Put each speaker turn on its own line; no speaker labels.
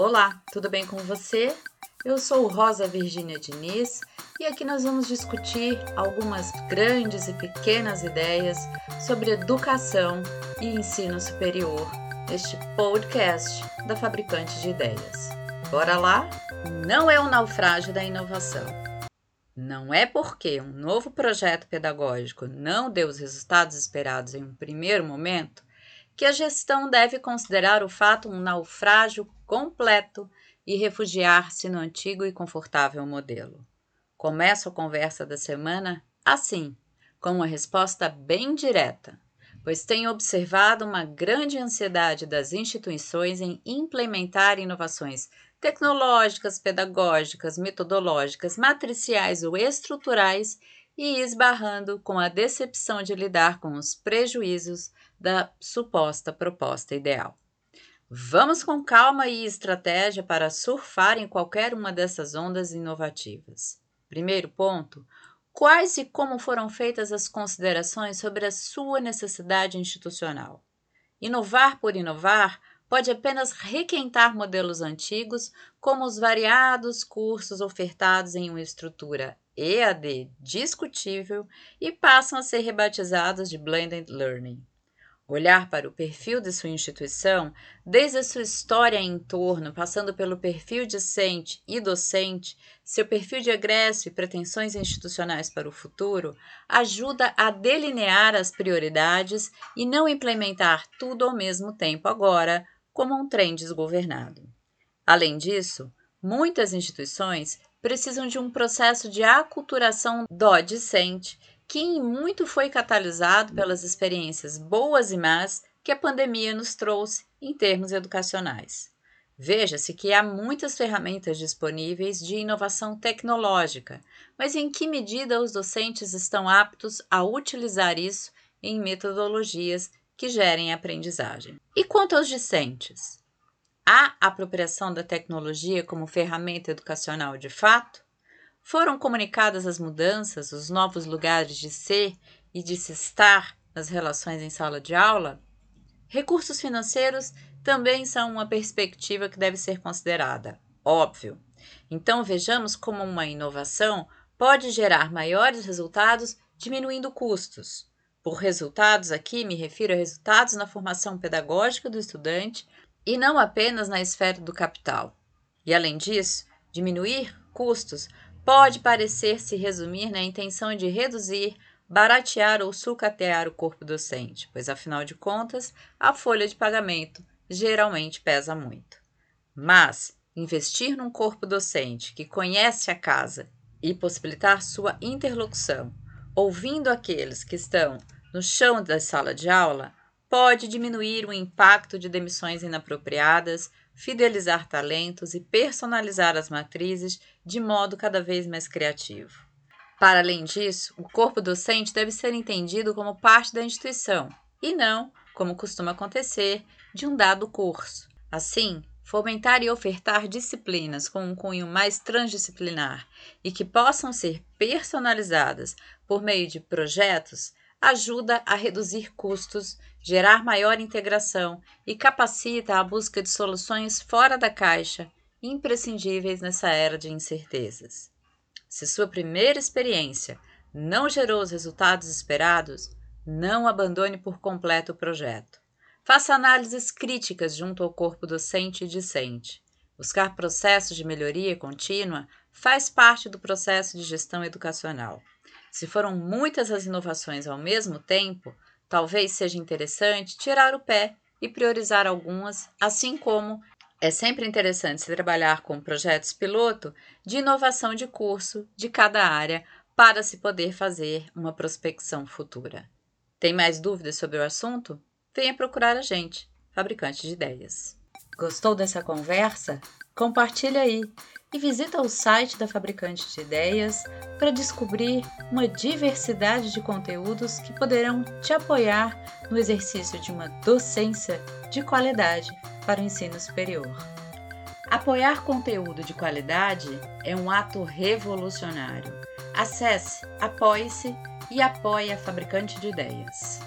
Olá, tudo bem com você? Eu sou Rosa Virgínia Diniz e aqui nós vamos discutir algumas grandes e pequenas ideias sobre educação e ensino superior neste podcast da Fabricante de Ideias. Bora lá? Não é o naufrágio da inovação. Não é porque um novo projeto pedagógico não deu os resultados esperados em um primeiro momento que a gestão deve considerar o fato um naufrágio completo e refugiar-se no antigo e confortável modelo. Começo a conversa da semana assim, com uma resposta bem direta, pois tenho observado uma grande ansiedade das instituições em implementar inovações tecnológicas, pedagógicas, metodológicas, matriciais ou estruturais e esbarrando com a decepção de lidar com os prejuízos da suposta proposta ideal. Vamos com calma e estratégia para surfar em qualquer uma dessas ondas inovativas. Primeiro ponto: quais e como foram feitas as considerações sobre a sua necessidade institucional? Inovar por inovar pode apenas requentar modelos antigos, como os variados cursos ofertados em uma estrutura EAD discutível e passam a ser rebatizados de Blended Learning. Olhar para o perfil de sua instituição, desde a sua história em torno, passando pelo perfil discente e docente, seu perfil de egresso e pretensões institucionais para o futuro, ajuda a delinear as prioridades e não implementar tudo ao mesmo tempo agora, como um trem desgovernado. Além disso, muitas instituições precisam de um processo de aculturação do discente que em muito foi catalisado pelas experiências boas e más que a pandemia nos trouxe em termos educacionais. Veja-se que há muitas ferramentas disponíveis de inovação tecnológica, mas em que medida os docentes estão aptos a utilizar isso em metodologias que gerem aprendizagem? E quanto aos discentes? Há apropriação da tecnologia como ferramenta educacional de fato? Foram comunicadas as mudanças, os novos lugares de ser e de se estar nas relações em sala de aula? Recursos financeiros também são uma perspectiva que deve ser considerada, óbvio. Então vejamos como uma inovação pode gerar maiores resultados diminuindo custos. Por resultados, aqui me refiro a resultados na formação pedagógica do estudante e não apenas na esfera do capital. E além disso, diminuir custos pode parecer se resumir na intenção de reduzir, baratear ou sucatear o corpo docente, pois afinal de contas, a folha de pagamento geralmente pesa muito. Mas investir num corpo docente que conhece a casa e possibilitar sua interlocução, ouvindo aqueles que estão no chão da sala de aula, pode diminuir o impacto de demissões inapropriadas, fidelizar talentos e personalizar as matrizes de modo cada vez mais criativo. Para além disso, o corpo docente deve ser entendido como parte da instituição e não, como costuma acontecer, de um dado curso. Assim, fomentar e ofertar disciplinas com um cunho mais transdisciplinar e que possam ser personalizadas por meio de projetos ajuda a reduzir custos, gerar maior integração e capacita a busca de soluções fora da caixa, imprescindíveis nessa era de incertezas. Se sua primeira experiência não gerou os resultados esperados, não abandone por completo o projeto. Faça análises críticas junto ao corpo docente e discente. Buscar processos de melhoria contínua faz parte do processo de gestão educacional. Se foram muitas as inovações ao mesmo tempo, talvez seja interessante tirar o pé e priorizar algumas, assim como é sempre interessante se trabalhar com projetos piloto de inovação de curso de cada área para se poder fazer uma prospecção futura. Tem mais dúvidas sobre o assunto? Venha procurar a gente, fabricante de ideias. Gostou dessa conversa? Compartilhe aí e visita o site da Fabricante de Ideias para descobrir uma diversidade de conteúdos que poderão te apoiar no exercício de uma docência de qualidade para o ensino superior. Apoiar conteúdo de qualidade é um ato revolucionário. Acesse, apoie-se e apoie a Fabricante de Ideias.